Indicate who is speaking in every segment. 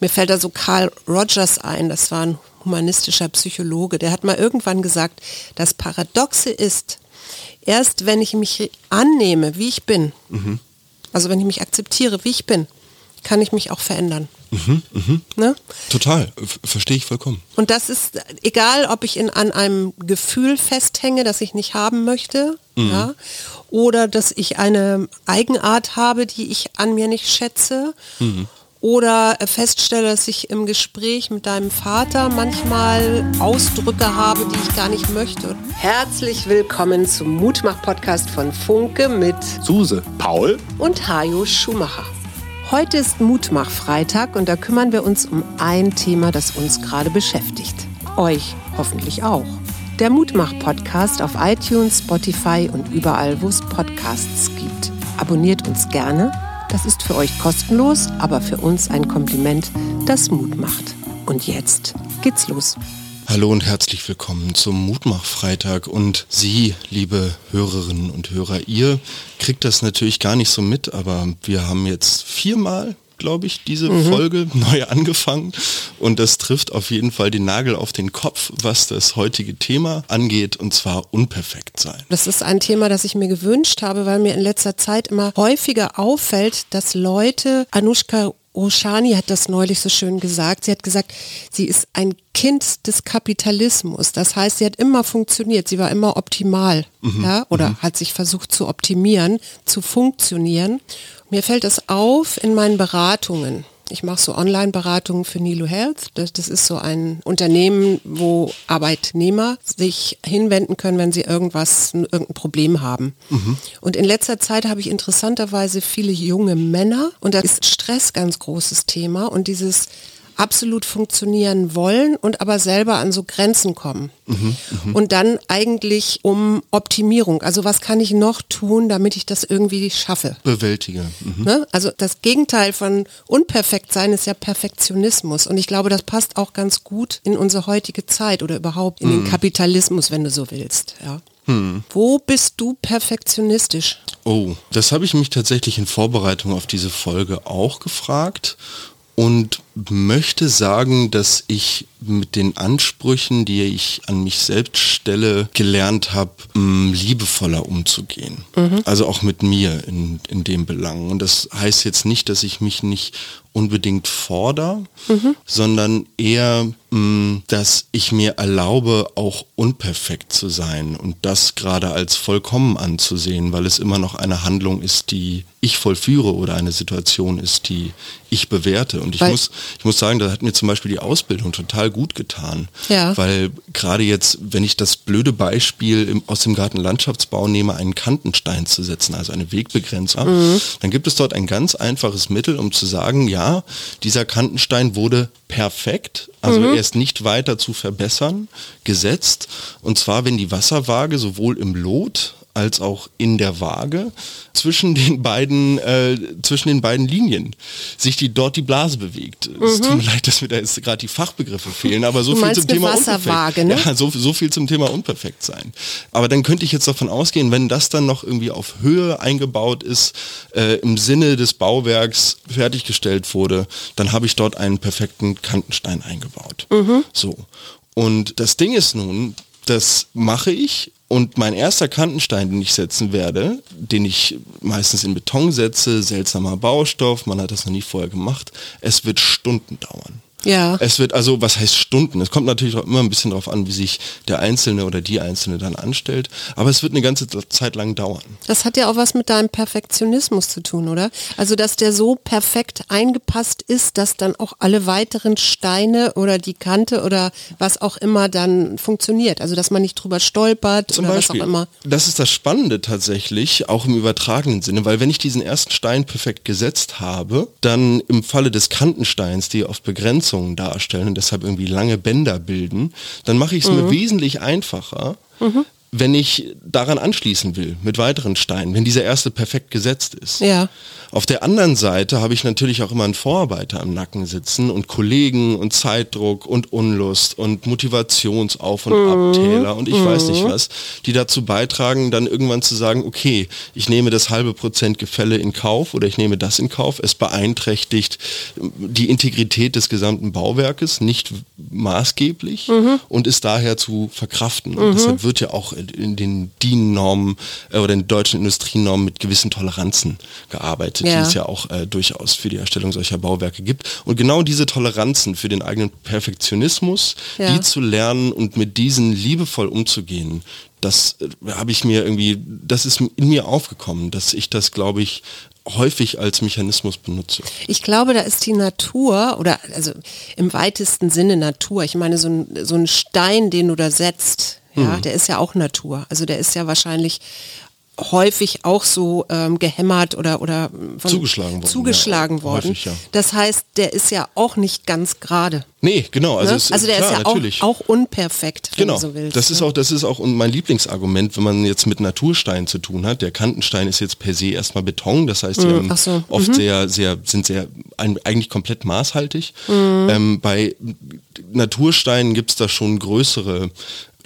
Speaker 1: Mir fällt da so Carl Rogers ein, das war ein humanistischer Psychologe, der hat mal irgendwann gesagt, das Paradoxe ist, erst wenn ich mich annehme, wie ich bin, mhm. also wenn ich mich akzeptiere, wie ich bin, kann ich mich auch verändern.
Speaker 2: Mhm, mh. ne? Total, verstehe ich vollkommen.
Speaker 1: Und das ist egal, ob ich in, an einem Gefühl festhänge, das ich nicht haben möchte, mhm. ja, oder dass ich eine Eigenart habe, die ich an mir nicht schätze. Oder feststelle, dass ich im Gespräch mit deinem Vater manchmal Ausdrücke habe, die ich gar nicht möchte. Herzlich willkommen zum Mutmach-Podcast von Funke mit
Speaker 2: Suse, Paul
Speaker 1: und Hajo Schumacher. Heute ist Mutmach-Freitag und da kümmern wir uns um ein Thema, das uns gerade beschäftigt. Euch hoffentlich auch. Der Mutmach-Podcast auf iTunes, Spotify und überall, wo es Podcasts gibt. Abonniert uns gerne. Das ist für euch kostenlos, aber für uns ein Kompliment, das Mut macht. Und jetzt geht's los.
Speaker 2: Hallo und herzlich willkommen zum Mutmach-Freitag. Und Sie, liebe Hörerinnen und Hörer, ihr kriegt das natürlich gar nicht so mit, aber wir haben jetzt viermal glaube ich, diese mhm. Folge neu angefangen. Und das trifft auf jeden Fall den Nagel auf den Kopf, was das heutige Thema angeht, und zwar unperfekt sein.
Speaker 1: Das ist ein Thema, das ich mir gewünscht habe, weil mir in letzter Zeit immer häufiger auffällt, dass Leute Anushka Roshani hat das neulich so schön gesagt. Sie hat gesagt, sie ist ein Kind des Kapitalismus. Das heißt, sie hat immer funktioniert. Sie war immer optimal, mhm. ja, oder mhm. hat sich versucht zu optimieren, zu funktionieren. Mir fällt es auf in meinen Beratungen ich mache so Online-Beratungen für Nilo Health. Das, das, ist so ein Unternehmen, wo Arbeitnehmer sich hinwenden können, wenn sie irgendwas, irgendein Problem haben. Mhm. Und in letzter Zeit habe ich interessanterweise viele junge Männer und da ist Stress ganz großes Thema und dieses absolut funktionieren wollen und aber selber an so Grenzen kommen. Mhm, mh. Und dann eigentlich um Optimierung. Also was kann ich noch tun, damit ich das irgendwie schaffe?
Speaker 2: Bewältige.
Speaker 1: Mhm. Ne? Also das Gegenteil von unperfekt sein ist ja Perfektionismus. Und ich glaube, das passt auch ganz gut in unsere heutige Zeit oder überhaupt in mhm. den Kapitalismus, wenn du so willst. Ja. Hm. Wo bist du perfektionistisch?
Speaker 2: Oh, das habe ich mich tatsächlich in Vorbereitung auf diese Folge auch gefragt und möchte sagen, dass ich mit den Ansprüchen, die ich an mich selbst stelle, gelernt habe, mm, liebevoller umzugehen. Mhm. Also auch mit mir in, in dem Belang. Und das heißt jetzt nicht, dass ich mich nicht unbedingt fordere, mhm. sondern eher, mh, mm, dass ich mir erlaube, auch unperfekt zu sein und das gerade als vollkommen anzusehen, weil es immer noch eine Handlung ist, die ich vollführe oder eine Situation ist, die ich bewerte. Und ich muss, ich muss sagen, da hat mir zum Beispiel die Ausbildung total gut getan. Ja. Weil gerade jetzt, wenn ich das blöde Beispiel im, aus dem Gartenlandschaftsbau nehme, einen Kantenstein zu setzen, also eine Wegbegrenzer, mhm. dann gibt es dort ein ganz einfaches Mittel, um zu sagen, ja, dieser Kantenstein wurde perfekt, also mhm. er ist nicht weiter zu verbessern, gesetzt. Und zwar, wenn die Wasserwaage sowohl im Lot als auch in der Waage zwischen den beiden äh, zwischen den beiden Linien sich die dort die Blase bewegt. Mhm. Es tut mir leid, dass mir da jetzt gerade die Fachbegriffe fehlen, aber so viel zum Thema Wasserwaage, ne? ja, so, so viel zum Thema unperfekt sein. Aber dann könnte ich jetzt davon ausgehen, wenn das dann noch irgendwie auf Höhe eingebaut ist, äh, im Sinne des Bauwerks fertiggestellt wurde, dann habe ich dort einen perfekten Kantenstein eingebaut. Mhm. So. Und das Ding ist nun, das mache ich und mein erster Kantenstein, den ich setzen werde, den ich meistens in Beton setze, seltsamer Baustoff, man hat das noch nie vorher gemacht, es wird Stunden dauern. Ja. Es wird also, was heißt Stunden? Es kommt natürlich auch immer ein bisschen darauf an, wie sich der Einzelne oder die Einzelne dann anstellt. Aber es wird eine ganze Zeit lang dauern.
Speaker 1: Das hat ja auch was mit deinem Perfektionismus zu tun, oder? Also, dass der so perfekt eingepasst ist, dass dann auch alle weiteren Steine oder die Kante oder was auch immer dann funktioniert. Also, dass man nicht drüber stolpert
Speaker 2: Zum
Speaker 1: oder
Speaker 2: Beispiel,
Speaker 1: was auch immer.
Speaker 2: Das ist das Spannende tatsächlich, auch im übertragenen Sinne, weil wenn ich diesen ersten Stein perfekt gesetzt habe, dann im Falle des Kantensteins, die oft begrenzt Verletzungen darstellen und deshalb irgendwie lange Bänder bilden, dann mache ich es mhm. mir wesentlich einfacher, mhm. Wenn ich daran anschließen will mit weiteren Steinen, wenn dieser erste perfekt gesetzt ist.
Speaker 1: Ja.
Speaker 2: Auf der anderen Seite habe ich natürlich auch immer einen Vorarbeiter am Nacken sitzen und Kollegen und Zeitdruck und Unlust und Motivationsauf- und
Speaker 1: Mhm.
Speaker 2: Abtäler und ich weiß nicht was, die dazu beitragen, dann irgendwann zu sagen, okay, ich nehme das halbe Prozent Gefälle in Kauf oder ich nehme das in Kauf. Es beeinträchtigt die Integrität des gesamten Bauwerkes nicht maßgeblich
Speaker 1: Mhm.
Speaker 2: und ist daher zu verkraften. Und deshalb wird ja auch in den DIN-Normen äh, oder in deutschen Industrienormen mit gewissen Toleranzen gearbeitet,
Speaker 1: Ja.
Speaker 2: die es ja auch äh, durchaus für die Erstellung solcher Bauwerke gibt. Und genau diese Toleranzen für den eigenen Perfektionismus,
Speaker 1: Ja.
Speaker 2: die zu lernen und mit diesen liebevoll umzugehen, das äh, habe ich mir irgendwie, das ist in mir aufgekommen, dass ich das, glaube ich, häufig als Mechanismus benutze.
Speaker 1: Ich glaube, da ist die Natur, oder also im weitesten Sinne Natur. Ich meine, so ein, so ein Stein, den du da setzt, ja,
Speaker 2: Mhm.
Speaker 1: der ist ja auch Natur. Also der ist ja wahrscheinlich häufig auch so ähm, gehämmert oder oder von,
Speaker 2: Zugeschlagen worden,
Speaker 1: zugeschlagen
Speaker 2: ja,
Speaker 1: worden.
Speaker 2: häufig, ja.
Speaker 1: Das heißt, der ist ja auch nicht ganz gerade.
Speaker 2: Nee, genau. Also,
Speaker 1: Ne? Also der
Speaker 2: klar,
Speaker 1: ist ja auch,
Speaker 2: natürlich.
Speaker 1: auch unperfekt, wenn
Speaker 2: Genau,
Speaker 1: du so willst.
Speaker 2: das ist
Speaker 1: ne?
Speaker 2: auch, das ist auch mein Lieblingsargument, wenn man jetzt mit Naturstein zu tun hat. Der Kantenstein ist jetzt per se erstmal Beton, das heißt, die
Speaker 1: Mm, so,
Speaker 2: oft sehr, sehr, sind sehr ein, eigentlich komplett maßhaltig.
Speaker 1: Mm.
Speaker 2: Ähm, bei Natursteinen gibt es da schon größere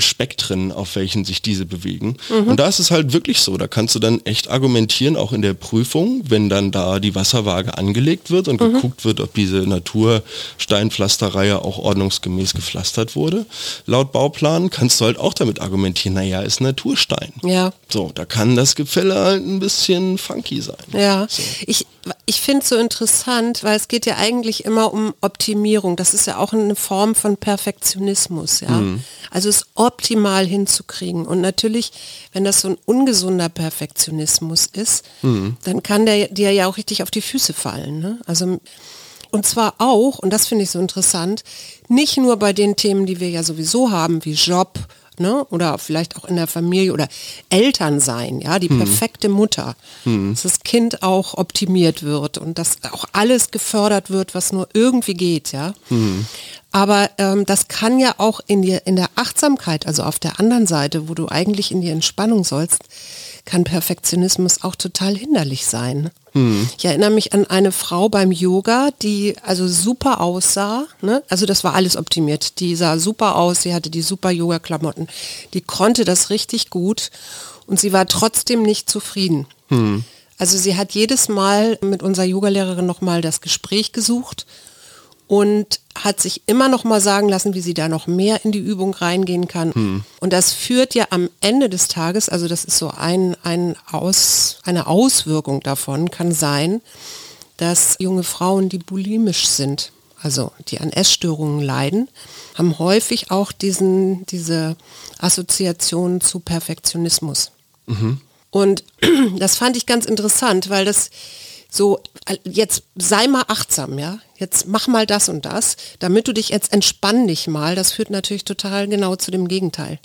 Speaker 2: Spektren, auf welchen sich diese bewegen.
Speaker 1: Mhm.
Speaker 2: Und da ist es halt wirklich so, da kannst du dann echt argumentieren, auch in der Prüfung, wenn dann da die Wasserwaage angelegt wird und
Speaker 1: Mhm.
Speaker 2: geguckt wird, ob diese Natursteinpflasterreihe auch ordnungsgemäß gepflastert wurde. Laut Bauplan kannst du halt auch damit argumentieren, naja, ist Naturstein.
Speaker 1: Ja.
Speaker 2: So, da kann das Gefälle halt ein bisschen funky sein.
Speaker 1: Ja,
Speaker 2: So.
Speaker 1: ich, ich finde es so interessant, weil es geht ja eigentlich immer um Optimierung. Das ist ja auch eine Form von Perfektionismus, ja.
Speaker 2: Mhm.
Speaker 1: Also es optimal hinzukriegen. Und natürlich, wenn das so ein ungesunder Perfektionismus ist,
Speaker 2: Mhm.
Speaker 1: dann kann der dir ja auch richtig auf die Füße fallen. Ne? Also und zwar auch, und das finde ich so interessant, nicht nur bei den Themen, die wir ja sowieso haben, wie Job, ne, oder vielleicht auch in der Familie oder Eltern sein, ja, die perfekte Mutter, dass das Kind auch optimiert wird und dass auch alles gefördert wird, was nur irgendwie geht, ja. Aber ähm, das kann ja auch in dir, in der Achtsamkeit, also auf der anderen Seite, wo du eigentlich in die Entspannung sollst, kann Perfektionismus auch total hinderlich sein. Ich erinnere mich an eine Frau beim Yoga, die also super aussah. Ne? Also das war alles optimiert. Die sah super aus, sie hatte die super Yoga-Klamotten. Die konnte das richtig gut und sie war trotzdem nicht zufrieden. Also sie hat jedes Mal mit unserer Yogalehrerin nochmal das Gespräch gesucht und hat sich immer noch mal sagen lassen, wie sie da noch mehr in die Übung reingehen kann. Und das führt ja am Ende des Tages, also das ist so ein, ein Aus, eine Auswirkung davon, kann sein, dass junge Frauen, die bulimisch sind, also die an Essstörungen leiden, haben häufig auch diesen, diese Assoziation zu Perfektionismus. Und das fand ich ganz interessant, weil das so, jetzt sei mal achtsam, ja. Jetzt mach mal das und das, damit du dich jetzt entspann dich mal. Das führt natürlich total genau zu dem Gegenteil.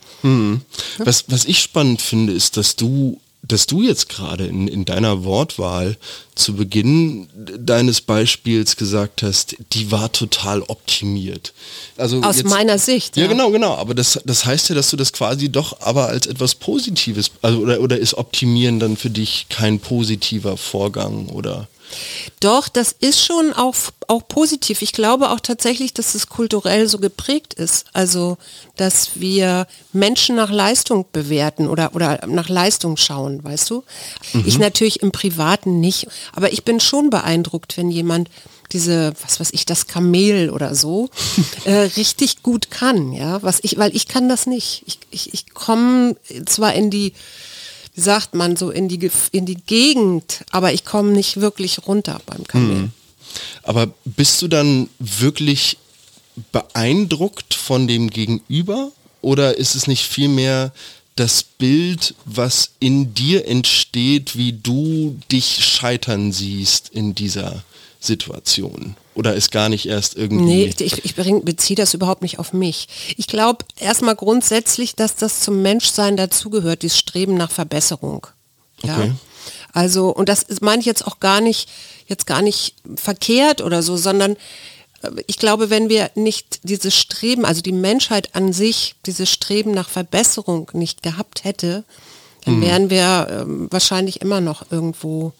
Speaker 2: Was, was ich spannend finde, ist, dass du, dass du jetzt gerade in, in deiner Wortwahl zu Beginn deines Beispiels gesagt hast, die war total optimiert. Also
Speaker 1: Aus
Speaker 2: jetzt,
Speaker 1: meiner Sicht.
Speaker 2: Ja, genau, genau. Aber das, das heißt ja, dass du das quasi doch aber als etwas Positives, also oder, oder ist Optimieren dann für dich kein positiver Vorgang oder?
Speaker 1: Doch, das ist schon auch, auch positiv. Ich glaube auch tatsächlich, dass es kulturell so geprägt ist. Also, dass wir Menschen nach Leistung bewerten oder, oder nach Leistung schauen, weißt du? Ich natürlich im Privaten nicht, aber ich bin schon beeindruckt, wenn jemand diese, was weiß ich, das Kamel oder so, äh, richtig gut kann, ja, was ich, weil ich kann das nicht. Ich, ich, ich komme zwar in die, wie sagt man, so in die, in die Gegend, aber ich komme nicht wirklich runter beim Kamel.
Speaker 2: Aber bist du dann wirklich beeindruckt von dem Gegenüber oder ist es nicht vielmehr das Bild, was in dir entsteht, wie du dich scheitern siehst in dieser Situation? Oder ist gar nicht erst irgendwie...
Speaker 1: Nee, ich, ich beziehe das überhaupt nicht auf mich. Ich glaube erstmal grundsätzlich, dass das zum Menschsein dazugehört, dieses Streben nach Verbesserung. Ja.
Speaker 2: Okay.
Speaker 1: Also, und das ist- meine ich jetzt auch gar nicht, jetzt gar nicht verkehrt oder so, sondern ich glaube, wenn wir nicht dieses Streben, also die Menschheit an sich, dieses Streben nach Verbesserung nicht gehabt hätte, dann wären wir ähm, wahrscheinlich immer noch irgendwo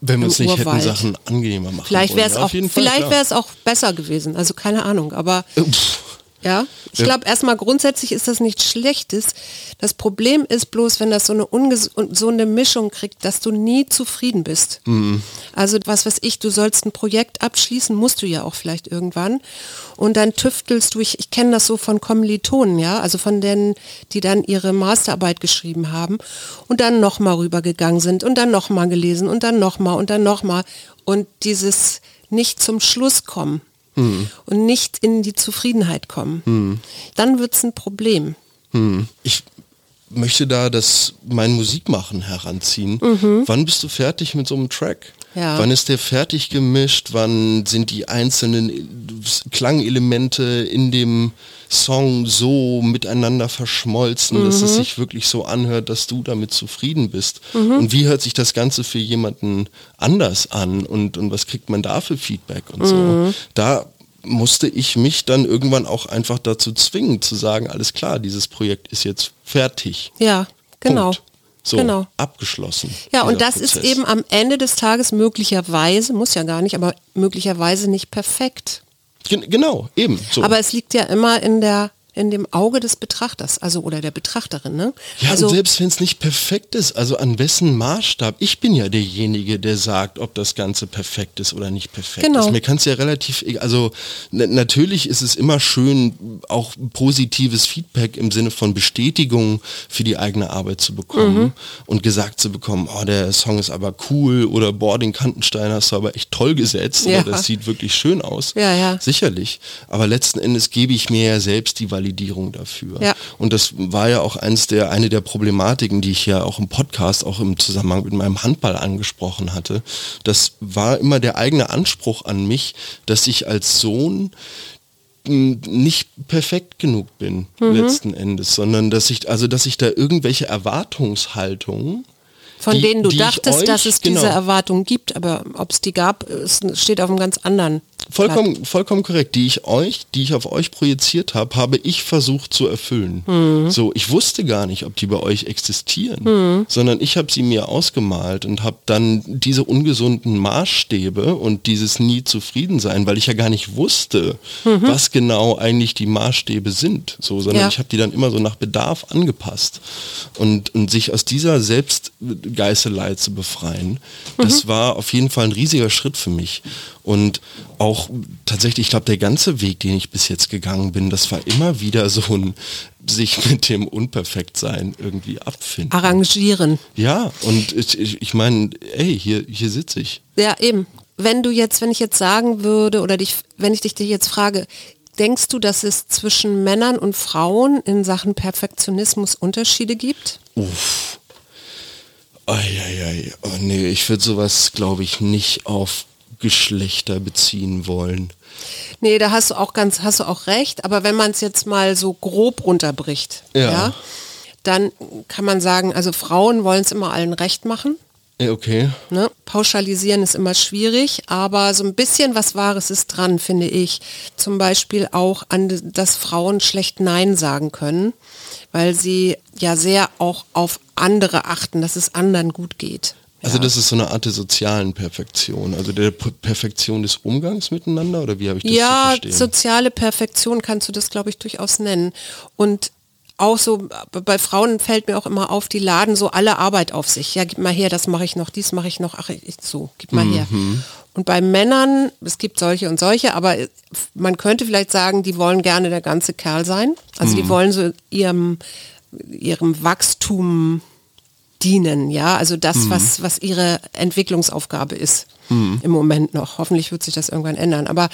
Speaker 2: Wenn wir
Speaker 1: im
Speaker 2: nicht hätten. Sachen angenehmer machen
Speaker 1: Vielleicht wäre es.
Speaker 2: Ja,
Speaker 1: auch, vielleicht wäre es auch besser gewesen. Also keine Ahnung, aber
Speaker 2: Äh, pff.
Speaker 1: Ja, ich glaube erstmal grundsätzlich ist das nichts Schlechtes. Das Problem ist bloß, wenn das so eine unges so eine Mischung kriegt, dass du nie zufrieden bist.
Speaker 2: Mhm.
Speaker 1: Also was weiß ich, du sollst ein Projekt abschließen, musst du ja auch vielleicht irgendwann. Und dann tüftelst du, ich, ich kenne das so von Kommilitonen, ja, also von denen, die dann ihre Masterarbeit geschrieben haben und dann nochmal rübergegangen sind und dann nochmal gelesen und dann nochmal und dann nochmal. Und dieses nicht zum Schluss kommen und nicht in die Zufriedenheit kommen, dann wird es ein Problem.
Speaker 2: Hm. Ich möchte da das mein Musikmachen heranziehen. Wann bist du fertig mit so einem Track?
Speaker 1: Ja.
Speaker 2: Wann ist der fertig gemischt? Wann sind die einzelnen Klangelemente in dem Song so miteinander verschmolzen, dass es sich wirklich so anhört, dass du damit zufrieden bist? Und wie hört sich das Ganze für jemanden anders an? Und, und was kriegt man da für Feedback und so? Da musste ich mich dann irgendwann auch einfach dazu zwingen, zu sagen, alles klar, dieses Projekt ist jetzt fertig.
Speaker 1: Ja, genau.
Speaker 2: Punkt. So,
Speaker 1: Genau.
Speaker 2: abgeschlossen.
Speaker 1: Ja, und das ist
Speaker 2: Prozess.
Speaker 1: eben am Ende des Tages möglicherweise, muss ja gar nicht, aber möglicherweise nicht perfekt.
Speaker 2: Gen genau, eben. So.
Speaker 1: Aber es liegt ja immer in der in dem Auge des Betrachters, also oder der Betrachterin, ne?
Speaker 2: ja,
Speaker 1: also
Speaker 2: und selbst wenn es nicht perfekt ist, also an wessen Maßstab? Ich bin ja derjenige, der sagt, ob das Ganze perfekt ist oder nicht perfekt
Speaker 1: Genau.
Speaker 2: ist. Mir kann es ja relativ, egal- also na- natürlich ist es immer schön, auch positives Feedback im Sinne von Bestätigung für die eigene Arbeit zu bekommen
Speaker 1: Mhm.
Speaker 2: und gesagt zu bekommen, oh, der Song ist aber cool oder boah, den Kantenstein hast du aber echt toll gesetzt
Speaker 1: Ja.
Speaker 2: oder das sieht wirklich schön aus.
Speaker 1: Ja, ja.
Speaker 2: Sicherlich. Aber letzten Endes gebe ich mir ja selbst die Validierung dafür.
Speaker 1: Ja.
Speaker 2: Und das war ja auch eins der, eine der Problematiken, die ich ja auch im Podcast, auch im Zusammenhang mit meinem Handball angesprochen hatte. Das war immer der eigene Anspruch an mich, dass ich als Sohn mh, nicht perfekt genug bin
Speaker 1: Mhm.
Speaker 2: letzten Endes, sondern dass ich also dass ich da irgendwelche Erwartungshaltungen
Speaker 1: von
Speaker 2: die-
Speaker 1: denen du dachtest, dass
Speaker 2: euch-
Speaker 1: es diese
Speaker 2: genau.
Speaker 1: Erwartung gibt, aber ob es die gab, es steht auf einem ganz anderen.
Speaker 2: Vollkommen, vollkommen korrekt. Die ich euch, die ich auf euch projiziert habe, habe ich versucht zu erfüllen.
Speaker 1: Mhm.
Speaker 2: So, ich wusste gar nicht, ob die bei euch existieren, sondern ich habe sie mir ausgemalt und habe dann diese ungesunden Maßstäbe und dieses nie zufrieden sein, weil ich ja gar nicht wusste, was genau eigentlich die Maßstäbe sind, so, sondern
Speaker 1: Mhm. Ja.
Speaker 2: ich habe die dann immer so nach Bedarf angepasst und, und sich aus dieser Selbstgeißelei zu befreien,
Speaker 1: Mhm.
Speaker 2: das war auf jeden Fall ein riesiger Schritt für mich und auch tatsächlich, ich glaube, der ganze Weg, den ich bis jetzt gegangen bin, das war immer wieder so ein sich mit dem Unperfektsein irgendwie abfinden.
Speaker 1: Arrangieren.
Speaker 2: Ja, und ich, ich, ich meine, ey, hier, hier sitze ich.
Speaker 1: Ja, eben. Wenn du jetzt, wenn ich jetzt sagen würde oder dich, wenn ich dich jetzt frage, denkst du, dass es zwischen Männern und Frauen in Sachen Perfektionismus Unterschiede gibt?
Speaker 2: Uff. Eieiei. Oh nee, ich würde sowas, glaube ich, nicht auf Geschlechter beziehen wollen.
Speaker 1: Nee, da hast du auch ganz, hast du auch recht, aber wenn man es jetzt mal so grob runterbricht,
Speaker 2: Ja.
Speaker 1: ja. dann kann man sagen, also Frauen wollen es immer allen recht machen.
Speaker 2: Okay.
Speaker 1: Ne? Pauschalisieren ist immer schwierig, aber so ein bisschen was Wahres ist dran, finde ich. Zum Beispiel auch an, dass Frauen schlecht Nein sagen können, weil sie ja sehr auch auf andere achten, dass es anderen gut geht.
Speaker 2: Also
Speaker 1: ja.
Speaker 2: das ist so eine Art der sozialen Perfektion, also der P Perfektion des Umgangs miteinander oder wie habe ich das
Speaker 1: ja,
Speaker 2: zu verstehen?
Speaker 1: soziale Perfektion kannst du das, glaube ich, durchaus nennen. Und auch so, bei Frauen fällt mir auch immer auf, die laden so alle Arbeit auf sich. Ja, gib mal her, das mache ich noch, dies mache ich noch, ach, ich, so, gib mal her.
Speaker 2: Mhm.
Speaker 1: Und bei Männern, es gibt solche und solche, aber man könnte vielleicht sagen, die wollen gerne der ganze Kerl sein. Also
Speaker 2: Mhm.
Speaker 1: die wollen so ihrem, ihrem Wachstum dienen, ja, also das,
Speaker 2: Mhm.
Speaker 1: was, was ihre Entwicklungsaufgabe ist im Moment noch. Hoffentlich wird sich das irgendwann ändern. Aber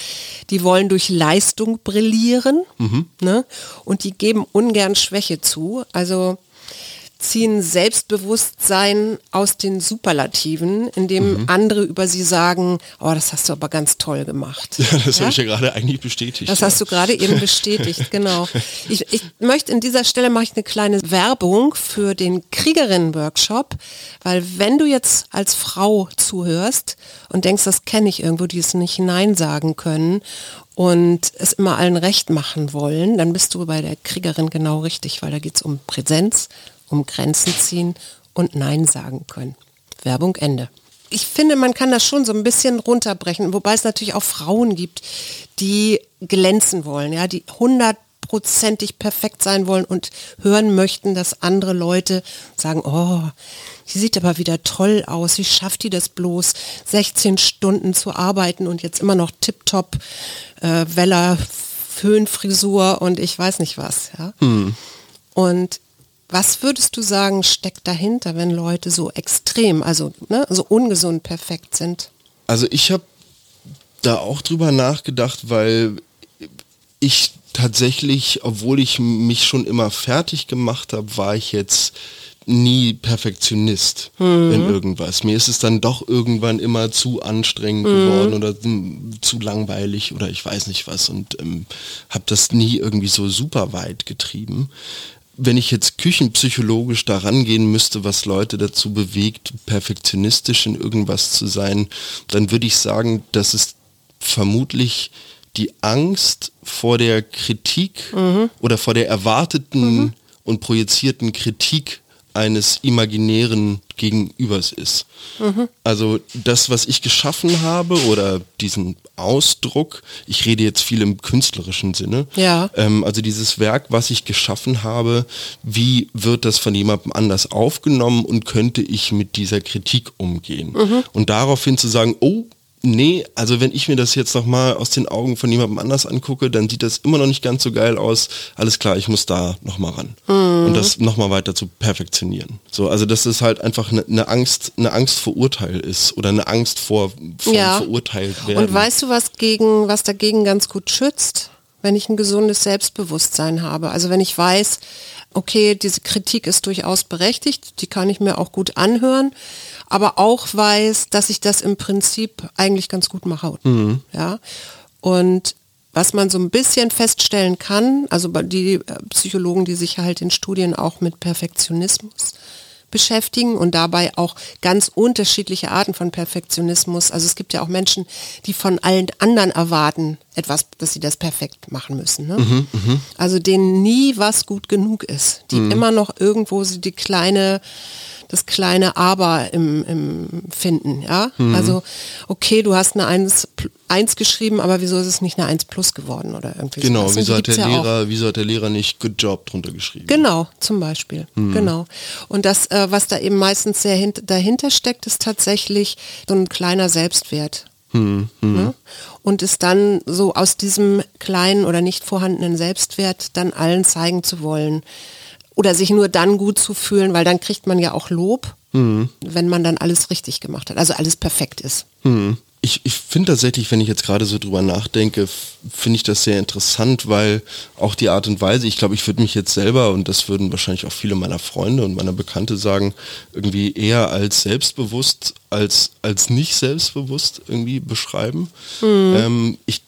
Speaker 1: die wollen durch Leistung brillieren
Speaker 2: Mhm.
Speaker 1: ne? und die geben ungern Schwäche zu. Also ziehen Selbstbewusstsein aus den Superlativen, indem mhm. andere über sie sagen, oh, das hast du aber ganz toll gemacht.
Speaker 2: Ja, das ja? habe ich ja gerade eigentlich bestätigt.
Speaker 1: Das ja. hast du gerade eben bestätigt, genau. Ich, ich möchte in dieser Stelle mache ich eine kleine Werbung für den Kriegerinnen-Workshop, weil wenn du jetzt als Frau zuhörst und denkst, das kenne ich irgendwo, die es nicht Nein sagen können und es immer allen recht machen wollen, dann bist du bei der Kriegerin genau richtig, weil da geht es um Präsenz, um Grenzen ziehen und Nein sagen können. Werbung Ende. Ich finde, man kann das schon so ein bisschen runterbrechen, wobei es natürlich auch Frauen gibt, die glänzen wollen, ja, die hundertprozentig perfekt sein wollen und hören möchten, dass andere Leute sagen, oh, die sieht aber wieder toll aus, wie schafft die das bloß, 16 Stunden zu arbeiten und jetzt immer noch tiptop äh, Weller, Föhnfrisur und ich weiß nicht was. Ja? Hm. Und was würdest du sagen, steckt dahinter, wenn Leute so extrem, also ne, so ungesund perfekt sind?
Speaker 2: Also ich habe da auch drüber nachgedacht, weil ich tatsächlich, obwohl ich mich schon immer fertig gemacht habe, war ich jetzt nie Perfektionist mhm. in irgendwas. Mir ist es dann doch irgendwann immer zu anstrengend mhm. geworden oder zu langweilig oder ich weiß nicht was und ähm, habe das nie irgendwie so super weit getrieben wenn ich jetzt küchenpsychologisch daran gehen müsste, was Leute dazu bewegt, perfektionistisch in irgendwas zu sein, dann würde ich sagen, dass es vermutlich die Angst vor der Kritik mhm. oder vor der erwarteten mhm. und projizierten Kritik eines imaginären Gegenübers ist. Mhm. Also das, was ich geschaffen habe oder diesen Ausdruck, ich rede jetzt viel im künstlerischen Sinne,
Speaker 1: ja.
Speaker 2: ähm, also dieses Werk, was ich geschaffen habe, wie wird das von jemandem anders aufgenommen und könnte ich mit dieser Kritik umgehen? Mhm. Und daraufhin zu sagen, oh, Nee, also wenn ich mir das jetzt nochmal aus den Augen von jemandem anders angucke, dann sieht das immer noch nicht ganz so geil aus. Alles klar, ich muss da nochmal ran. Mhm. Und das nochmal weiter zu perfektionieren. So, also dass es halt einfach eine ne Angst, eine Angst vor Urteil ist oder eine Angst vor, vor ja. verurteilt werden.
Speaker 1: Und weißt du, was gegen, was dagegen ganz gut schützt? Wenn ich ein gesundes Selbstbewusstsein habe. Also wenn ich weiß, okay, diese Kritik ist durchaus berechtigt, die kann ich mir auch gut anhören aber auch weiß, dass ich das im Prinzip eigentlich ganz gut mache. Mhm. Ja. Und was man so ein bisschen feststellen kann, also die äh, Psychologen, die sich halt in Studien auch mit Perfektionismus beschäftigen und dabei auch ganz unterschiedliche Arten von Perfektionismus. Also es gibt ja auch Menschen, die von allen anderen erwarten, etwas, dass sie das perfekt machen müssen. Ne? Mhm, mh. Also denen nie was gut genug ist, die mhm. immer noch irgendwo so die kleine das kleine Aber im, im Finden. Ja? Mhm. Also, okay, du hast eine 1, 1 geschrieben, aber wieso ist es nicht eine 1 plus geworden oder irgendwie
Speaker 2: Genau, wieso hat, der ja Lehrer, wieso hat der Lehrer nicht Good Job drunter geschrieben?
Speaker 1: Genau, zum Beispiel. Mhm. Genau. Und das, äh, was da eben meistens sehr hint dahinter steckt, ist tatsächlich so ein kleiner Selbstwert. Mhm. Ne? Und es dann so aus diesem kleinen oder nicht vorhandenen Selbstwert dann allen zeigen zu wollen, oder sich nur dann gut zu fühlen, weil dann kriegt man ja auch Lob, mhm. wenn man dann alles richtig gemacht hat, also alles perfekt ist.
Speaker 2: Mhm. Ich, ich finde tatsächlich, wenn ich jetzt gerade so drüber nachdenke, finde ich das sehr interessant, weil auch die Art und Weise, ich glaube, ich würde mich jetzt selber, und das würden wahrscheinlich auch viele meiner Freunde und meiner Bekannte sagen, irgendwie eher als selbstbewusst als, als nicht selbstbewusst irgendwie beschreiben. Mhm. Ähm, ich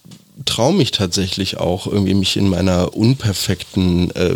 Speaker 2: traue mich tatsächlich auch irgendwie mich in meiner unperfekten äh,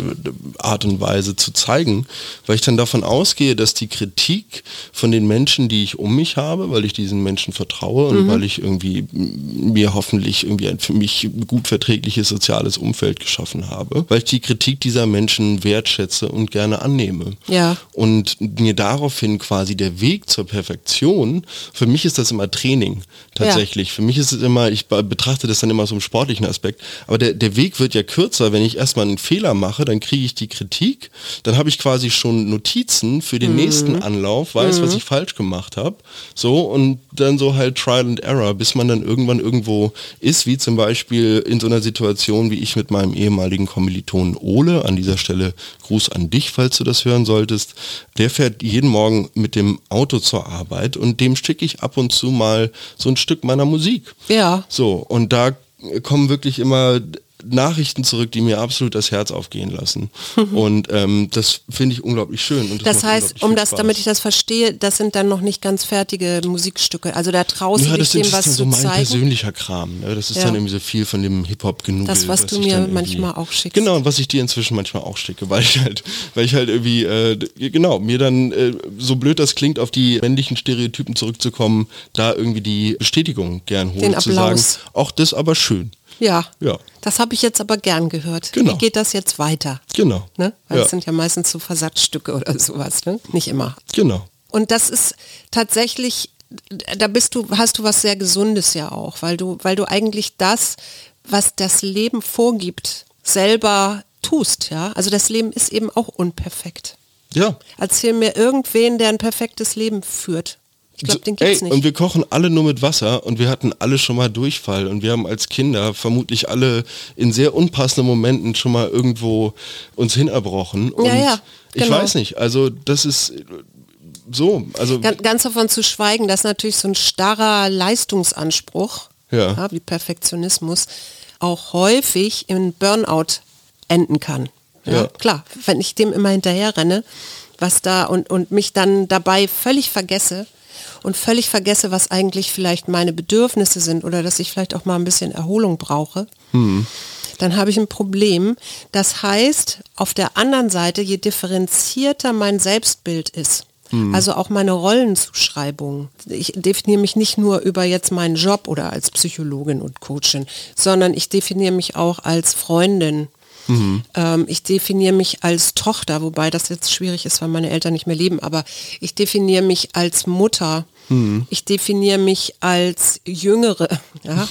Speaker 2: Art und Weise zu zeigen, weil ich dann davon ausgehe, dass die Kritik von den Menschen, die ich um mich habe, weil ich diesen Menschen vertraue und mhm. weil ich irgendwie mir hoffentlich irgendwie ein für mich gut verträgliches soziales Umfeld geschaffen habe, weil ich die Kritik dieser Menschen wertschätze und gerne annehme.
Speaker 1: Ja.
Speaker 2: Und mir daraufhin quasi der Weg zur Perfektion, für mich ist das immer Training tatsächlich. Ja. Für mich ist es immer, ich betrachte das dann immer so zum sportlichen Aspekt. Aber der, der Weg wird ja kürzer, wenn ich erstmal einen Fehler mache, dann kriege ich die Kritik, dann habe ich quasi schon Notizen für den mhm. nächsten Anlauf, weiß, mhm. was ich falsch gemacht habe. So und dann so halt Trial and Error, bis man dann irgendwann irgendwo ist, wie zum Beispiel in so einer Situation wie ich mit meinem ehemaligen Kommilitonen Ole, an dieser Stelle Gruß an dich, falls du das hören solltest, der fährt jeden Morgen mit dem Auto zur Arbeit und dem schicke ich ab und zu mal so ein Stück meiner Musik.
Speaker 1: Ja.
Speaker 2: So, und da kommen wirklich immer Nachrichten zurück, die mir absolut das Herz aufgehen lassen. und ähm, das finde ich unglaublich schön. Und
Speaker 1: das, das heißt, um das, Spaß. damit ich das verstehe, das sind dann noch nicht ganz fertige Musikstücke. Also da traust
Speaker 2: ja,
Speaker 1: dich dem
Speaker 2: was
Speaker 1: zu
Speaker 2: so mein
Speaker 1: zeigen.
Speaker 2: persönlicher Kram. Ne? Das ist ja. dann irgendwie so viel von dem Hip-Hop genug.
Speaker 1: Das, was, was du mir manchmal auch schickst.
Speaker 2: Genau, und was ich dir inzwischen manchmal auch schicke, weil ich halt, weil ich halt irgendwie, äh, genau, mir dann, äh, so blöd das klingt, auf die männlichen Stereotypen zurückzukommen, da irgendwie die Bestätigung gern holen. Zu sagen, auch das aber schön.
Speaker 1: Ja, ja. das habe ich jetzt aber gern gehört. Genau. Wie geht das jetzt weiter?
Speaker 2: Genau.
Speaker 1: Ne? Weil ja. das sind ja meistens so Versatzstücke oder sowas, ne? Nicht immer.
Speaker 2: Genau.
Speaker 1: Und das ist tatsächlich, da bist du, hast du was sehr Gesundes ja auch, weil du, weil du eigentlich das, was das Leben vorgibt, selber tust, ja. Also das Leben ist eben auch unperfekt.
Speaker 2: Ja.
Speaker 1: Erzähl mir irgendwen, der ein perfektes Leben führt. Ich glaube, den gibt's
Speaker 2: ey,
Speaker 1: nicht.
Speaker 2: Und wir kochen alle nur mit Wasser und wir hatten alle schon mal Durchfall und wir haben als Kinder vermutlich alle in sehr unpassenden Momenten schon mal irgendwo uns hinerbrochen. Und
Speaker 1: ja, ja,
Speaker 2: genau. ich weiß nicht, also das ist so. Also
Speaker 1: ganz, ganz davon zu schweigen, dass natürlich so ein starrer Leistungsanspruch,
Speaker 2: ja. ja
Speaker 1: wie Perfektionismus, auch häufig in Burnout enden kann. Ja, ja. Klar, wenn ich dem immer hinterher renne, was da und, und mich dann dabei völlig vergesse, und völlig vergesse, was eigentlich vielleicht meine Bedürfnisse sind oder dass ich vielleicht auch mal ein bisschen Erholung brauche, hm. dann habe ich ein Problem. Das heißt, auf der anderen Seite, je differenzierter mein Selbstbild ist, hm. also auch meine Rollenzuschreibung. Ich definiere mich nicht nur über jetzt meinen Job oder als Psychologin und Coachin, sondern ich definiere mich auch als Freundin, Mhm. Ähm, ich definiere mich als Tochter, wobei das jetzt schwierig ist, weil meine Eltern nicht mehr leben, aber ich definiere mich als Mutter. Mhm. Ich definiere mich als Jüngere, ja,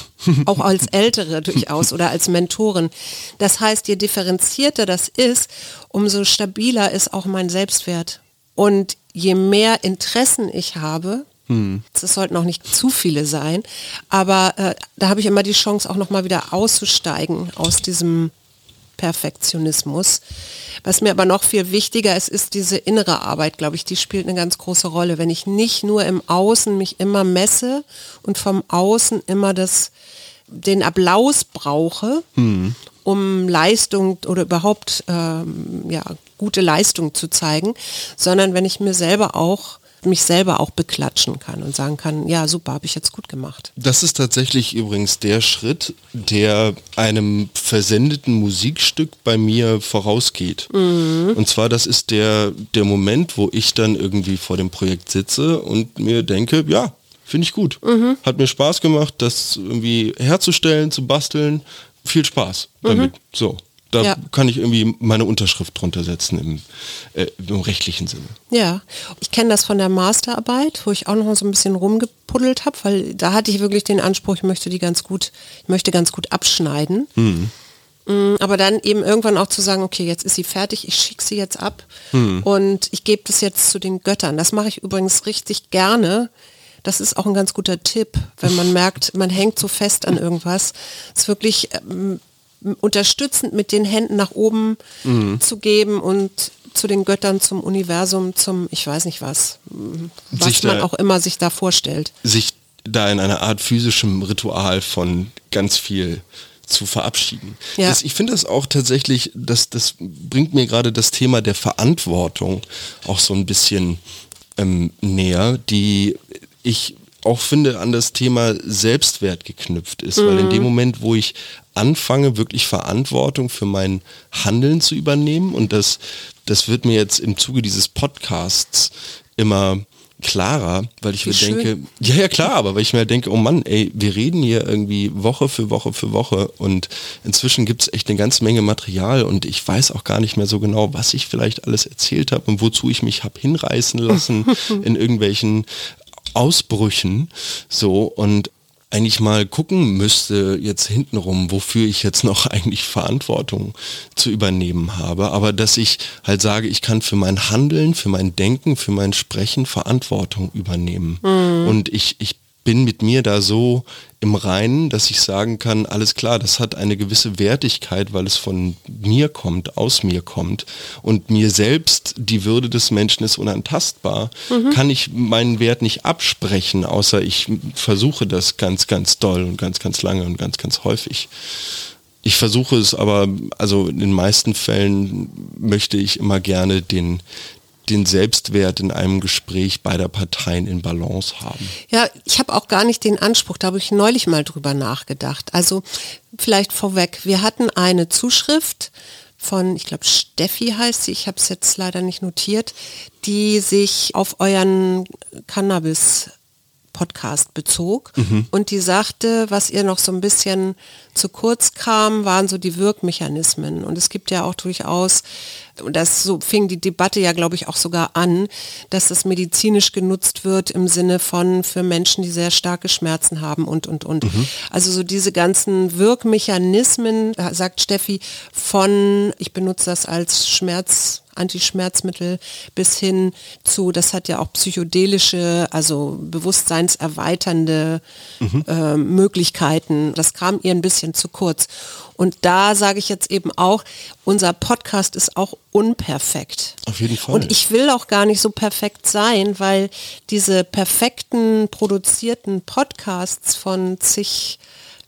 Speaker 1: auch als Ältere durchaus oder als Mentorin. Das heißt, je differenzierter das ist, umso stabiler ist auch mein Selbstwert. Und je mehr Interessen ich habe, mhm. das sollten auch nicht zu viele sein, aber äh, da habe ich immer die Chance, auch nochmal wieder auszusteigen aus diesem Perfektionismus. Was mir aber noch viel wichtiger ist, ist diese innere Arbeit, glaube ich, die spielt eine ganz große Rolle. Wenn ich nicht nur im Außen mich immer messe und vom Außen immer das, den Applaus brauche, mhm. um Leistung oder überhaupt ähm, ja, gute Leistung zu zeigen, sondern wenn ich mir selber auch mich selber auch beklatschen kann und sagen kann, ja super, habe ich jetzt gut gemacht.
Speaker 2: Das ist tatsächlich übrigens der Schritt, der einem versendeten Musikstück bei mir vorausgeht. Mhm. Und zwar, das ist der, der Moment, wo ich dann irgendwie vor dem Projekt sitze und mir denke, ja, finde ich gut. Mhm. Hat mir Spaß gemacht, das irgendwie herzustellen, zu basteln. Viel Spaß damit. Mhm. So. Da ja. kann ich irgendwie meine Unterschrift drunter setzen im, äh, im rechtlichen Sinne.
Speaker 1: Ja, ich kenne das von der Masterarbeit, wo ich auch noch so ein bisschen rumgepuddelt habe, weil da hatte ich wirklich den Anspruch, ich möchte die ganz gut, ich möchte ganz gut abschneiden. Mhm. Mm, aber dann eben irgendwann auch zu sagen, okay, jetzt ist sie fertig, ich schicke sie jetzt ab mhm. und ich gebe das jetzt zu den Göttern. Das mache ich übrigens richtig gerne. Das ist auch ein ganz guter Tipp, wenn man merkt, man hängt so fest an irgendwas. Es ist wirklich ähm, unterstützend mit den Händen nach oben mhm. zu geben und zu den Göttern, zum Universum, zum, ich weiß nicht was, was sich man da, auch immer sich da vorstellt.
Speaker 2: Sich da in einer Art physischem Ritual von ganz viel zu verabschieden. Ja. Das, ich finde das auch tatsächlich, das, das bringt mir gerade das Thema der Verantwortung auch so ein bisschen ähm, näher, die ich auch finde an das Thema Selbstwert geknüpft ist, mhm. weil in dem mhm. Moment, wo ich anfange, wirklich Verantwortung für mein Handeln zu übernehmen. Und das, das wird mir jetzt im Zuge dieses Podcasts immer klarer, weil ich Wie mir schön. denke, ja, ja klar, aber weil ich mir denke, oh Mann, ey, wir reden hier irgendwie Woche für Woche für Woche und inzwischen gibt es echt eine ganze Menge Material und ich weiß auch gar nicht mehr so genau, was ich vielleicht alles erzählt habe und wozu ich mich habe hinreißen lassen in irgendwelchen Ausbrüchen so und eigentlich mal gucken müsste jetzt hintenrum, wofür ich jetzt noch eigentlich Verantwortung zu übernehmen habe, aber dass ich halt sage, ich kann für mein Handeln, für mein Denken, für mein Sprechen Verantwortung übernehmen. Mhm. Und ich, ich bin mit mir da so im Reinen, dass ich sagen kann, alles klar, das hat eine gewisse Wertigkeit, weil es von mir kommt, aus mir kommt. Und mir selbst, die Würde des Menschen ist unantastbar, mhm. kann ich meinen Wert nicht absprechen, außer ich versuche das ganz, ganz doll und ganz, ganz lange und ganz, ganz häufig. Ich versuche es aber, also in den meisten Fällen möchte ich immer gerne den, den Selbstwert in einem Gespräch beider Parteien in Balance haben.
Speaker 1: Ja, ich habe auch gar nicht den Anspruch, da habe ich neulich mal drüber nachgedacht. Also vielleicht vorweg, wir hatten eine Zuschrift von, ich glaube Steffi heißt sie, ich habe es jetzt leider nicht notiert, die sich auf euren Cannabis Podcast bezog mhm. und die sagte, was ihr noch so ein bisschen zu kurz kam, waren so die Wirkmechanismen und es gibt ja auch durchaus und das so fing die Debatte ja glaube ich auch sogar an, dass das medizinisch genutzt wird im Sinne von für Menschen, die sehr starke Schmerzen haben und und und. Mhm. Also so diese ganzen Wirkmechanismen, sagt Steffi, von ich benutze das als Schmerz Antischmerzmittel bis hin zu, das hat ja auch psychedelische, also bewusstseinserweiternde mhm. äh, Möglichkeiten. Das kam ihr ein bisschen zu kurz. Und da sage ich jetzt eben auch, unser Podcast ist auch unperfekt.
Speaker 2: Auf jeden Fall.
Speaker 1: Und ich will auch gar nicht so perfekt sein, weil diese perfekten produzierten Podcasts von zig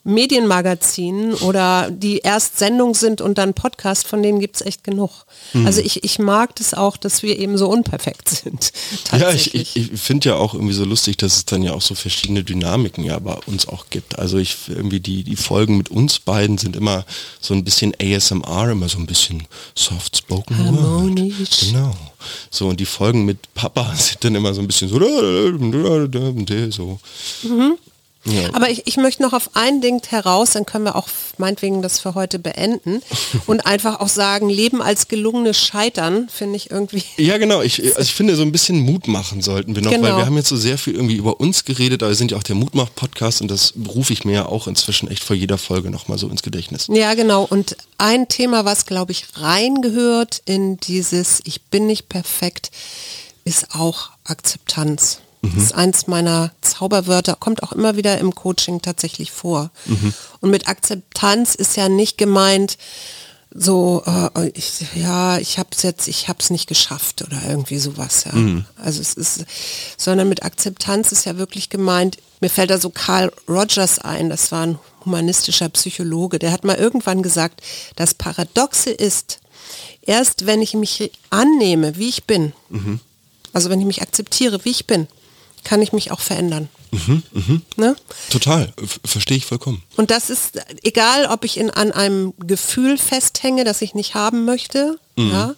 Speaker 1: Medienmagazinen oder die erst Sendung sind und dann Podcast, von denen gibt es echt genug. Mhm. Also ich, ich mag das auch, dass wir eben so unperfekt sind.
Speaker 2: Ja, ich, ich, ich finde ja auch irgendwie so lustig, dass es dann ja auch so verschiedene Dynamiken ja bei uns auch gibt. Also ich irgendwie die, die Folgen mit uns beiden sind immer so ein bisschen ASMR, immer so ein bisschen soft spoken Harmonisch. Genau. So, und die Folgen mit Papa sind dann immer so ein bisschen so, so. Mhm.
Speaker 1: Ja. Aber ich, ich möchte noch auf ein Ding heraus, dann können wir auch meinetwegen das für heute beenden und einfach auch sagen, Leben als gelungenes Scheitern finde ich irgendwie.
Speaker 2: Ja genau, ich, also ich finde so ein bisschen Mut machen sollten wir noch, genau. weil wir haben jetzt so sehr viel irgendwie über uns geredet, aber wir sind ja auch der Mutmach-Podcast und das rufe ich mir ja auch inzwischen echt vor jeder Folge nochmal so ins Gedächtnis.
Speaker 1: Ja genau und ein Thema, was glaube ich reingehört in dieses Ich bin nicht perfekt, ist auch Akzeptanz. Mhm. Das ist eins meiner Zauberwörter, kommt auch immer wieder im Coaching tatsächlich vor. Mhm. Und mit Akzeptanz ist ja nicht gemeint, so, äh, ich, ja, ich habe es jetzt, ich habe es nicht geschafft oder irgendwie sowas. Ja. Mhm. Also es ist, sondern mit Akzeptanz ist ja wirklich gemeint, mir fällt da so Carl Rogers ein, das war ein humanistischer Psychologe, der hat mal irgendwann gesagt, das Paradoxe ist, erst wenn ich mich annehme, wie ich bin, mhm. also wenn ich mich akzeptiere, wie ich bin, kann ich mich auch verändern. Mhm,
Speaker 2: mh. ne? Total, verstehe ich vollkommen.
Speaker 1: Und das ist egal, ob ich in, an einem Gefühl festhänge, das ich nicht haben möchte, mhm. ja,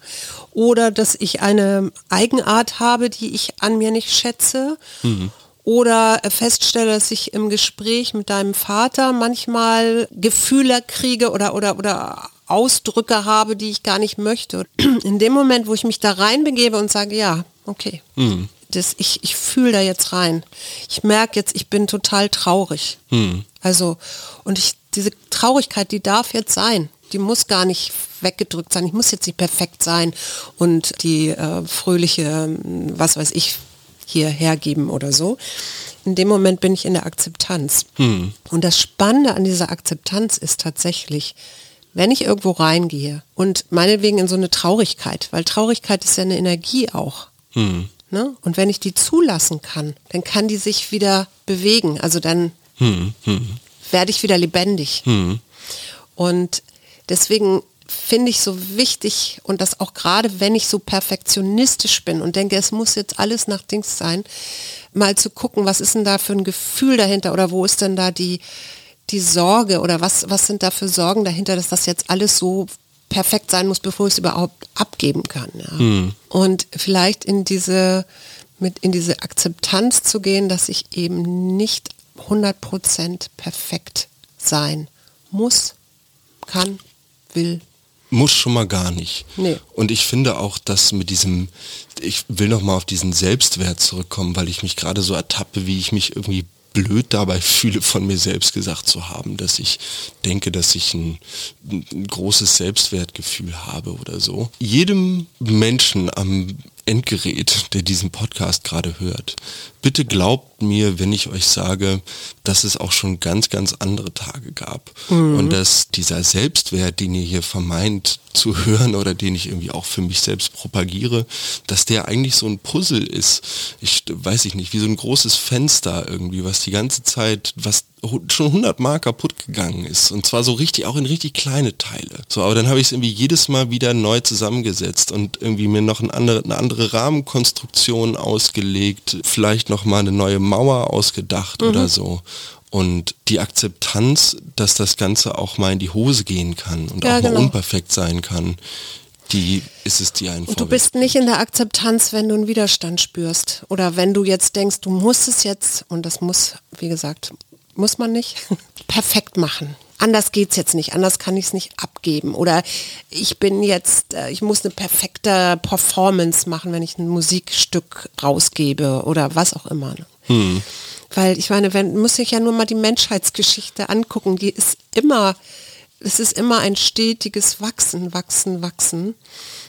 Speaker 1: oder dass ich eine Eigenart habe, die ich an mir nicht schätze. Mhm. Oder feststelle, dass ich im Gespräch mit deinem Vater manchmal Gefühle kriege oder, oder, oder Ausdrücke habe, die ich gar nicht möchte. In dem Moment, wo ich mich da reinbegebe und sage, ja, okay, mhm das, ich, ich fühle da jetzt rein. Ich merke jetzt, ich bin total traurig. Hm. Also, und ich, diese Traurigkeit, die darf jetzt sein. Die muss gar nicht weggedrückt sein. Ich muss jetzt nicht perfekt sein und die äh, fröhliche, was weiß ich, hier hergeben oder so. In dem Moment bin ich in der Akzeptanz. Hm. Und das Spannende an dieser Akzeptanz ist tatsächlich, wenn ich irgendwo reingehe und meinetwegen in so eine Traurigkeit, weil Traurigkeit ist ja eine Energie auch. Hm. Ne? Und wenn ich die zulassen kann, dann kann die sich wieder bewegen. Also dann hm, hm. werde ich wieder lebendig. Hm. Und deswegen finde ich so wichtig und das auch gerade, wenn ich so perfektionistisch bin und denke, es muss jetzt alles nach Dings sein, mal zu gucken, was ist denn da für ein Gefühl dahinter oder wo ist denn da die, die Sorge oder was, was sind da für Sorgen dahinter, dass das jetzt alles so perfekt sein muss, bevor ich es überhaupt abgeben kann. Ja. Mhm. Und vielleicht in diese, mit in diese Akzeptanz zu gehen, dass ich eben nicht 100% perfekt sein muss, kann, will.
Speaker 2: Muss schon mal gar nicht. Nee. Und ich finde auch, dass mit diesem, ich will noch mal auf diesen Selbstwert zurückkommen, weil ich mich gerade so ertappe, wie ich mich irgendwie blöd dabei fühle, von mir selbst gesagt zu haben, dass ich denke, dass ich ein, ein großes Selbstwertgefühl habe oder so. Jedem Menschen am Endgerät, der diesen Podcast gerade hört, bitte glaubt mir, wenn ich euch sage, dass es auch schon ganz, ganz andere Tage gab. Mhm. Und dass dieser Selbstwert, den ihr hier vermeint zu hören oder den ich irgendwie auch für mich selbst propagiere, dass der eigentlich so ein Puzzle ist. Ich weiß ich nicht, wie so ein großes Fenster irgendwie, was die ganze Zeit, was schon 100 Mal kaputt gegangen ist. Und zwar so richtig, auch in richtig kleine Teile. So, aber dann habe ich es irgendwie jedes Mal wieder neu zusammengesetzt und irgendwie mir noch eine andere, eine andere Rahmenkonstruktion ausgelegt, vielleicht noch mal eine neue Mauer ausgedacht mhm. oder so. Und die Akzeptanz, dass das Ganze auch mal in die Hose gehen kann und ja, auch mal genau. unperfekt sein kann, die ist es dir ein
Speaker 1: Und du bist nicht in der Akzeptanz, wenn du einen Widerstand spürst. Oder wenn du jetzt denkst, du musst es jetzt, und das muss, wie gesagt, muss man nicht, perfekt machen. Anders geht es jetzt nicht, anders kann ich es nicht abgeben. Oder ich bin jetzt, äh, ich muss eine perfekte Performance machen, wenn ich ein Musikstück rausgebe oder was auch immer. Ne? Hm. Weil ich meine, wenn muss ich ja nur mal die Menschheitsgeschichte angucken, die ist immer, es ist immer ein stetiges Wachsen, Wachsen, Wachsen.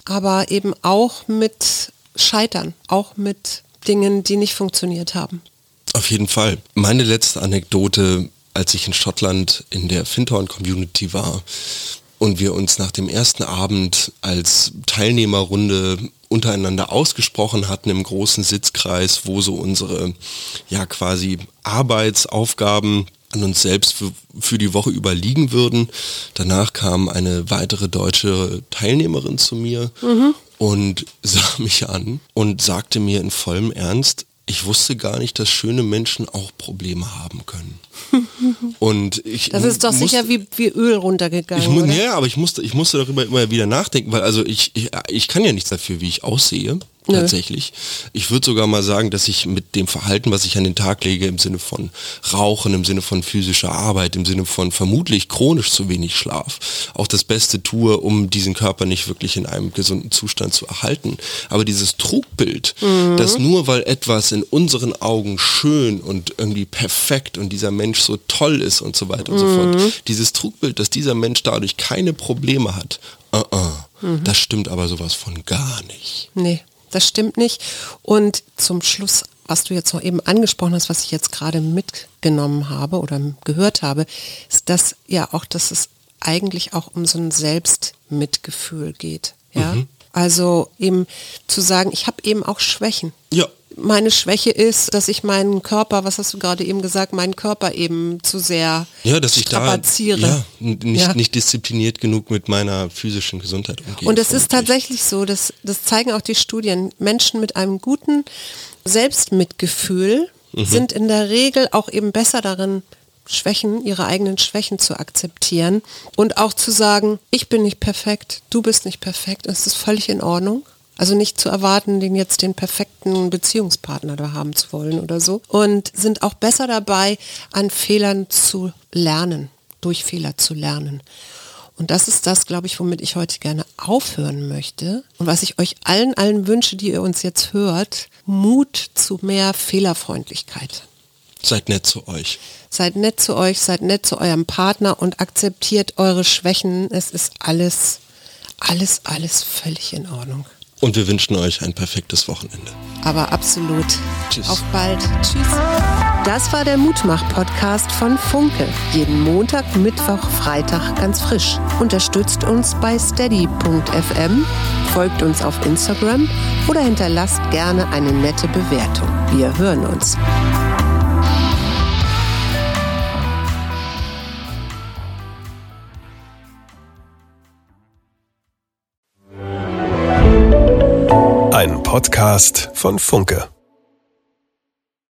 Speaker 1: Aber eben auch mit Scheitern, auch mit Dingen, die nicht funktioniert haben.
Speaker 2: Auf jeden Fall. Meine letzte Anekdote, als ich in Schottland in der Fintorn-Community war und wir uns nach dem ersten Abend als Teilnehmerrunde untereinander ausgesprochen hatten im großen Sitzkreis, wo so unsere ja quasi Arbeitsaufgaben an uns selbst für, für, die Woche überliegen würden. Danach kam eine weitere deutsche Teilnehmerin zu mir mhm. und sah mich an und sagte mir in vollem Ernst, ich wusste gar nicht, dass schöne Menschen auch Probleme haben können. Und ich
Speaker 1: das ist doch musste, sicher wie, wie Öl runtergegangen.
Speaker 2: Ich? Ja, aber ich musste, ich musste darüber immer wieder nachdenken, weil also ich, ich, ich kann ja nichts dafür, wie ich aussehe tatsächlich. Ich würde sogar mal sagen, dass ich mit dem Verhalten, was ich an den Tag lege, im Sinne von Rauchen, im Sinne von physischer Arbeit, im Sinne von vermutlich chronisch zu wenig Schlaf, auch das Beste tue, um diesen Körper nicht wirklich in einem gesunden Zustand zu erhalten. Aber dieses Trugbild, mhm. dass nur weil etwas in unseren Augen schön und irgendwie perfekt und dieser Mensch so toll ist und so weiter und mhm. so fort, mhm. dieses Trugbild, dass dieser Mensch dadurch keine Probleme hat, uh -uh. Mhm. Das stimmt aber sowas von gar nicht.
Speaker 1: Nee das stimmt nicht. Und zum Schluss, was du jetzt noch eben angesprochen hast, was ich jetzt gerade mitgenommen habe oder gehört habe, ist das ja auch, dass es eigentlich auch um so ein Selbstmitgefühl geht. Ja. Mhm. Also eben zu sagen, ich habe eben auch Schwächen.
Speaker 2: Ja
Speaker 1: meine Schwäche ist, dass ich meinen Körper, was hast du gerade eben gesagt, meinen Körper eben zu sehr
Speaker 2: ja, dass ich da ja, nicht, ja. nicht diszipliniert genug mit meiner physischen Gesundheit umgehe.
Speaker 1: Und es ist tatsächlich so, dass das zeigen auch die Studien, Menschen mit einem guten Selbstmitgefühl mhm. sind in der Regel auch eben besser darin, Schwächen, ihre eigenen Schwächen zu akzeptieren und auch zu sagen, ich bin nicht perfekt, du bist nicht perfekt, es ist völlig in Ordnung. Also nicht zu erwarten, den jetzt den perfekten Beziehungspartner da haben zu wollen oder so. Und sind auch besser dabei, an Fehlern zu lernen, durch Fehler zu lernen. Und das ist das, glaube ich, womit ich heute gerne aufhören möchte. Und was ich euch allen, allen wünsche, die ihr uns jetzt hört, Mut zu mehr Fehlerfreundlichkeit.
Speaker 2: Seid nett zu euch.
Speaker 1: Seid nett zu euch, seid nett zu eurem Partner und akzeptiert eure Schwächen. Es ist alles, alles, alles völlig in Ordnung.
Speaker 2: Und wir wünschen euch ein perfektes Wochenende.
Speaker 1: Aber absolut. Tschüss. Auf bald. Tschüss. Das war der Mutmach-Podcast von Funke. Jeden Montag, Mittwoch, Freitag ganz frisch. Unterstützt uns bei steady.fm, folgt uns auf Instagram oder hinterlasst gerne eine nette Bewertung. Wir hören uns.
Speaker 3: Podcast von Funke.